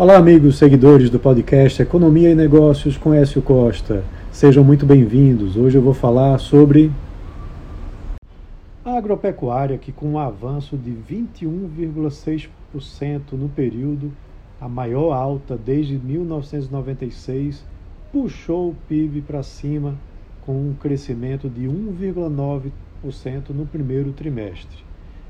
Olá, amigos seguidores do podcast Economia e Negócios com Écio Costa. Sejam muito bem-vindos. Hoje eu vou falar sobre a agropecuária, que com um avanço de 21,6% no período, a maior alta desde 1996, puxou o PIB para cima com um crescimento de 1,9% no primeiro trimestre.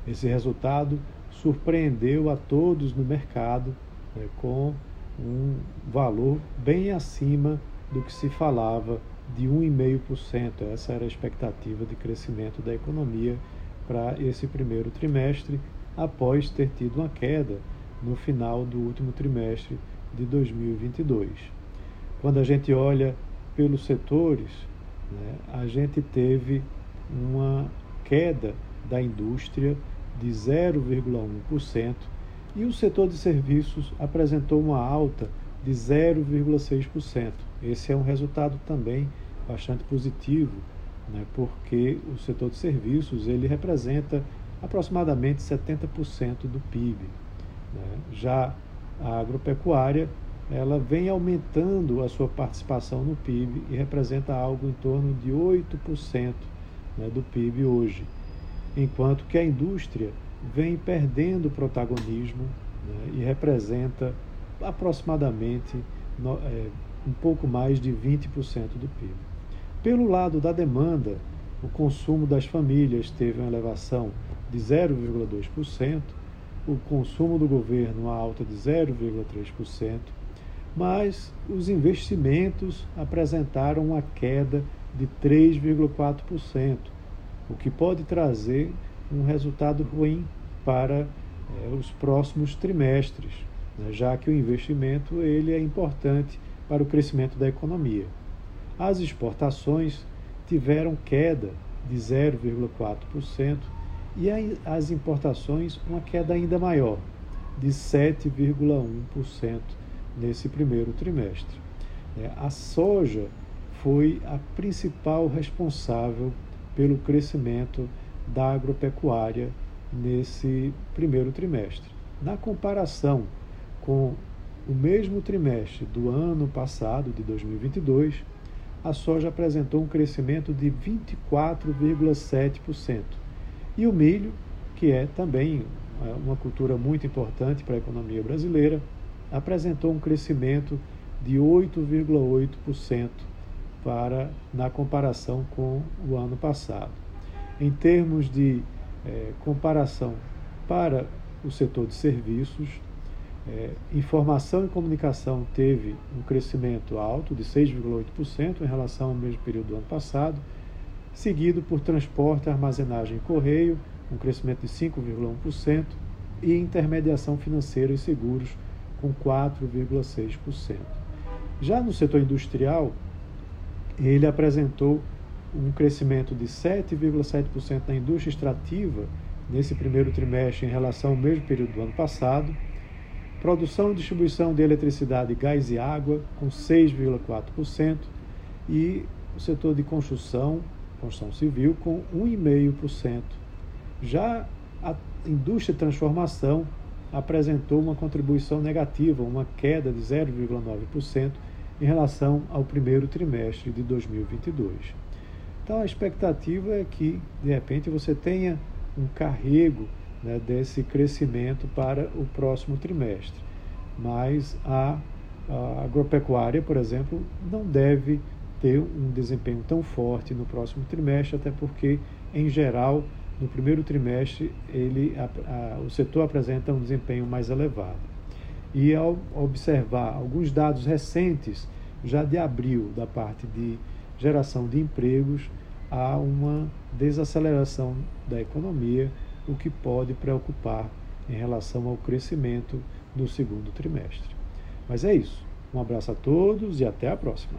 Esse resultado surpreendeu a todos no mercado né, com um valor bem acima do que se falava de 1,5%. Essa era a expectativa de crescimento da economia para esse primeiro trimestre, após ter tido uma queda no final do último trimestre de 2022. Quando a gente olha pelos setores, né, a gente teve uma queda da indústria de 0,1% e o setor de serviços apresentou uma alta de 0,6%. Esse é um resultado também bastante positivo, né, porque o setor de serviços ele representa aproximadamente 70% do PIB. Né? Já a agropecuária ela vem aumentando a sua participação no PIB e representa algo em torno de 8% né, do PIB hoje, enquanto que a indústria vem perdendo protagonismo né, e representa aproximadamente no, é, um pouco mais de 20% do PIB. Pelo lado da demanda, o consumo das famílias teve uma elevação de 0,2%, o consumo do governo uma alta de 0,3%, mas os investimentos apresentaram uma queda de 3,4%, o que pode trazer um resultado ruim para é, os próximos trimestres, né, já que o investimento ele é importante para o crescimento da economia. As exportações tiveram queda de 0,4% e as importações uma queda ainda maior, de 7,1% nesse primeiro trimestre. É, a soja foi a principal responsável pelo crescimento da agropecuária nesse primeiro trimestre. Na comparação com o mesmo trimestre do ano passado, de 2022, a soja apresentou um crescimento de 24,7%. E o milho, que é também é, uma cultura muito importante para a economia brasileira, apresentou um crescimento de 8,8% para na comparação com o ano passado. Em termos de é, comparação para o setor de serviços, é, informação e comunicação teve um crescimento alto de 6,8% em relação ao mesmo período do ano passado, seguido por transporte, armazenagem e correio, um crescimento de 5,1%, e intermediação financeira e seguros, com 4,6%. Já no setor industrial, ele apresentou um crescimento de 7,7% na indústria extrativa nesse primeiro trimestre em relação ao mesmo período do ano passado. Produção e distribuição de eletricidade, gás e água, com 6,4%. E o setor de construção, construção civil, com 1,5%. Já a indústria de transformação apresentou uma contribuição negativa, uma queda de 0,9% em relação ao primeiro trimestre de 2022. Então a expectativa é que, de repente, você tenha um carrego né, desse crescimento para o próximo trimestre. Mas a, a agropecuária, por exemplo, não deve ter um desempenho tão forte no próximo trimestre, até porque, em geral, no primeiro trimestre ele, a, a, o setor apresenta um desempenho mais elevado. E ao observar alguns dados recentes, já de abril, da parte de geração de empregos, há uma desaceleração da economia, o que pode preocupar em relação ao crescimento no segundo trimestre. Mas é isso. Um abraço a todos e até a próxima.